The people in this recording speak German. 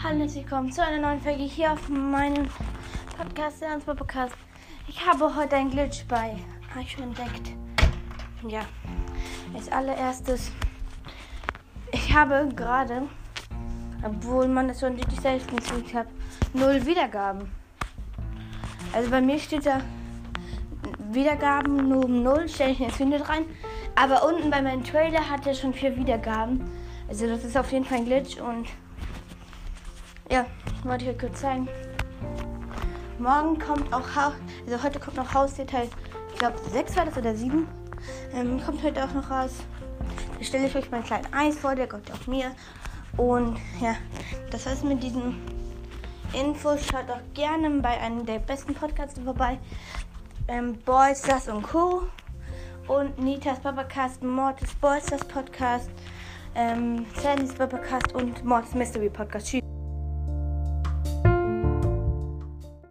Hallo herzlich willkommen zu einer neuen Folge hier auf meinem Podcast, der Podcast. Ich habe heute ein Glitch bei, ich schon entdeckt. Ja, als allererstes, ich habe gerade, obwohl man das schon richtig selbst gesucht hat, null Wiedergaben. Also bei mir steht da Wiedergaben nur um null, stelle ich jetzt nicht rein. Aber unten bei meinem Trailer hat er schon vier Wiedergaben. Also das ist auf jeden Fall ein Glitch und ja, wollte ich euch kurz zeigen. Morgen kommt auch also heute kommt noch Hausdetail, ich glaube 6 war das oder 7. Ähm, kommt heute auch noch raus. Da stelle ich euch meinen kleinen Eis vor, der kommt auch mir. Und ja, das war's mit diesen Infos. Schaut auch gerne bei einem der besten Podcasts vorbei. Ähm, Boys, Das und Co. Und Nitas Babacast, Mortis Boys, Das Podcast, ähm, Sandys Babacast und Mortis Mystery Podcast. Tschüss.